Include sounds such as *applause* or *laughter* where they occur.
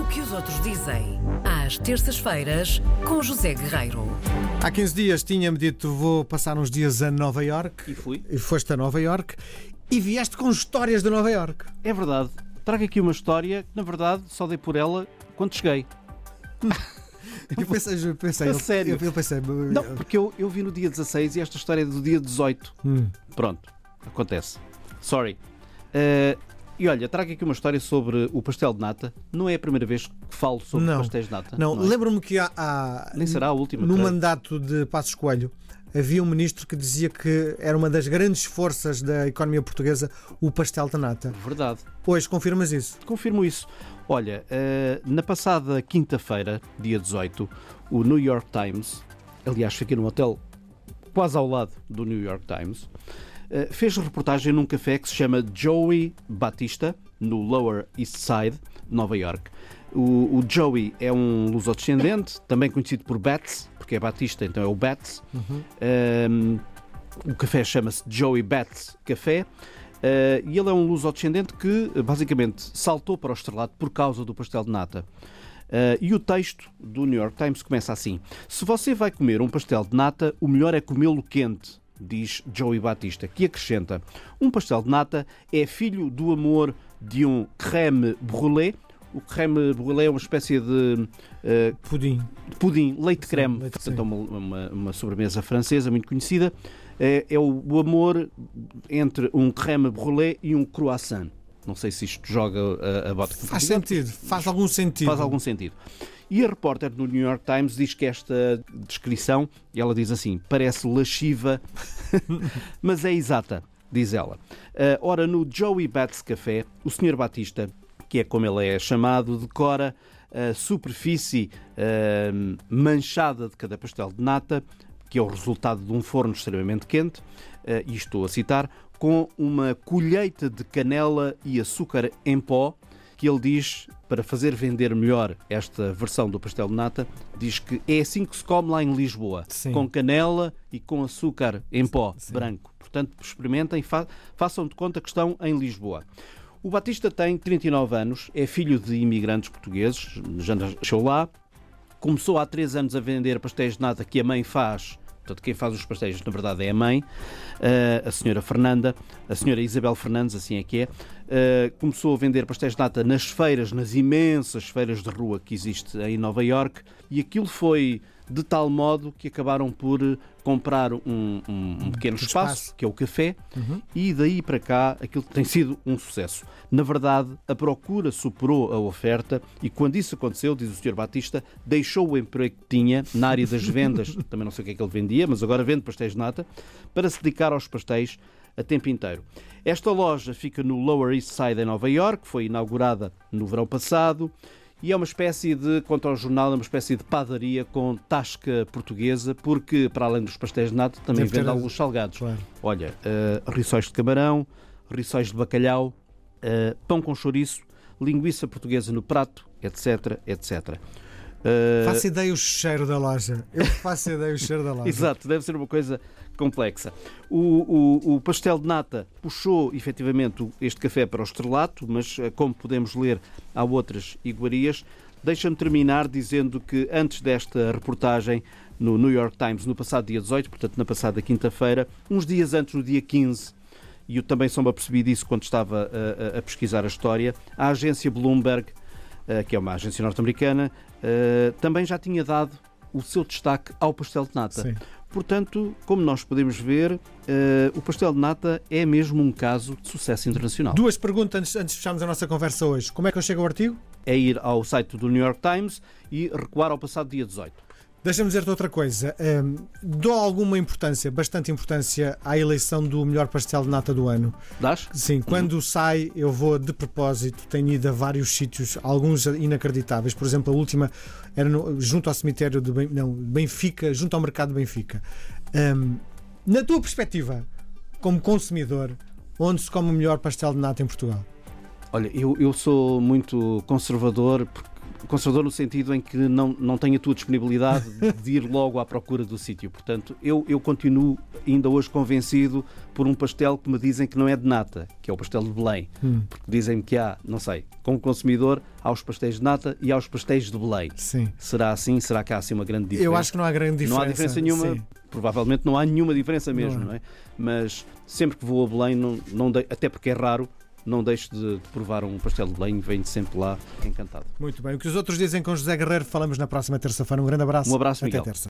O que os outros dizem, às terças-feiras, com José Guerreiro. Há 15 dias tinha-me dito vou passar uns dias a Nova York. E fui. E foste a Nova York e vieste com histórias de Nova York. É verdade. Trago aqui uma história que, na verdade, só dei por ela quando cheguei. *laughs* Eu pensei, eu pensei, A eu- sério? Eu, eu pensei, Não, porque eu, eu vi no dia 16 e esta história é do dia 18. Hum. Pronto, acontece. Sorry. Eh, e olha, trago aqui uma história sobre o pastel de nata. Não é a primeira vez que falo sobre Não. pastéis de nata. Não, é? lembro-me que há, há- Nem será a última. no creio. mandato de Passos Coelho havia um ministro que dizia que era uma das grandes forças da economia portuguesa o pastel de nata. Verdade. Hoje confirmas isso? Confirmo isso. Olha, eh, na passada quinta-feira, dia 18, o New York Times, aliás, fiquei num hotel quase ao lado do New York Times, fez reportagem num café que se chama Joey Batista, no Lower East Side, Nova York. O, o Joey é um lusodescendente, também conhecido por Bats, porque é Batista, então é o Bats. Um, o café chama-se Joey Bats Café. Uh, e ele é um luso-descendente que basicamente saltou para o estrelato por causa do pastel de nata. Uh, e o texto do New York Times começa assim: Se você vai comer um pastel de nata, o melhor é comê-lo quente, diz Joey Batista, que acrescenta: Um pastel de nata é filho do amor de um creme brûlée. O creme brûlée é uma espécie de uh, Pudim. pudim, leite creme, leite, portanto é uma, uma, uma sobremesa francesa muito conhecida. É, é o, o amor entre um creme brûlée e um croissant. Não sei se isto joga a, a bota. Faz sentido, faz algum sentido. Faz algum sentido. E a repórter no New York Times diz que esta descrição, ela diz assim, parece lasciva, *laughs* mas é exata, diz ela. Ah, ora, no Joey Bats Café, o Sr. Batista, que é como ele é chamado, decora a superfície ah, manchada de cada pastel de nata, que é o resultado de um forno extremamente quente, ah, e estou a citar, com uma colheita de canela e açúcar em pó, que ele diz, para fazer vender melhor esta versão do pastel de nata, diz que é assim que se come lá em Lisboa, Sim. com canela e com açúcar em pó, Sim. branco. Portanto, experimentem, fa façam de conta que estão em Lisboa. O Batista tem 39 anos, é filho de imigrantes portugueses, já nasceu lá, começou há três anos a vender pastéis de nata que a mãe faz. Portanto, quem faz os pastéis, na verdade, é a mãe, eh, a senhora Fernanda, a senhora Isabel Fernandes, assim é que é. Eh, começou a vender pastéis de nata nas feiras, nas imensas feiras de rua que existe em Nova York, e aquilo foi de tal modo que acabaram por eh, comprar um, um- um pequeno espaço, espaço. que é o café, e daí para cá aquilo tem sido um sucesso. Na verdade, a procura superou a oferta e quando isso aconteceu, diz o Sr. Batista, deixou o emprego que tinha na área das vendas, *laughs* também não sei o que é que ele vendia, mas agora vende pastéis de nata, para se dedicar aos pastéis a tempo inteiro. Esta loja fica no Lower East Side em Nova York, foi inaugurada no verão passado e é uma espécie de, quanto ao jornal, é uma espécie de padaria com tasca portuguesa, porque para além dos pastéis de nata também Deve vende alguns salgados. Claro. Olha, eh, rissóis de camarão, rissóis de bacalhau, eh, pão com chouriço, linguiça portuguesa no prato, etc, etc. Eh, Faço ideia o cheiro da loja. Eu faço ideia o cheiro da loja. *laughs* Exato, deve ser uma coisa complexa. O, o- o pastel de nata puxou efetivamente este café para o estrelato, mas eh, como podemos ler, há outras iguarias. Deixa-me terminar dizendo que antes desta reportagem no New York Times, no passado dia 18, portanto na passada quinta-feira, uns dias antes, no dia 15, e eu também só me apercebi disso quando estava a, a- a pesquisar a história, a agência Bloomberg, eh, que é uma agência norte-americana, eh, também já tinha dado o seu destaque ao pastel de nata. Sim. Portanto, como nós podemos ver, eh, o pastel de nata é mesmo um caso de sucesso internacional. Duas perguntas antes, antes de fecharmos a nossa conversa hoje. Como é que eu chego ao artigo? É ir ao site do New York Times e recuar ao passado dia 18. Deixa-me dizer-te outra coisa. Hum, dou alguma importância, bastante importância, à eleição do melhor pastel de nata do ano. Dás? Sim, quando sai, eu vou de propósito. Tenho ido a vários sítios, alguns inacreditáveis. Por exemplo, a última era no- junto ao cemitério de Ben- não, Benfica, junto ao mercado de Benfica. Hum, na tua perspectiva, como consumidor, onde se come o melhor pastel de nata em Portugal? Olha, eu, eu sou muito conservador porque conservador no sentido em que não, não tenho a tua disponibilidade de ir logo à procura do sítio. Portanto, eu, eu continuo ainda hoje convencido por um pastel que me dizem que não é de nata, que é o pastel de Belém. Hum. Porque dizem-me que há, não sei, como consumidor, há os pastéis de nata e há os pastéis de Belém. Sim. Será assim? Será que há assim uma grande diferença? Eu acho que não há grande diferença. Não há diferença nenhuma. Sim. Provavelmente não há nenhuma diferença mesmo, Não não, é? Mas sempre que vou a Belém, não, não de- até porque é raro, não deixo de, de provar um pastel de Belém, venho sempre lá encantado. Muito bem. O que os outros dizem com José Guerreiro, falamos na próxima terça-feira. Um grande abraço. Um abraço, Até Miguel. terça.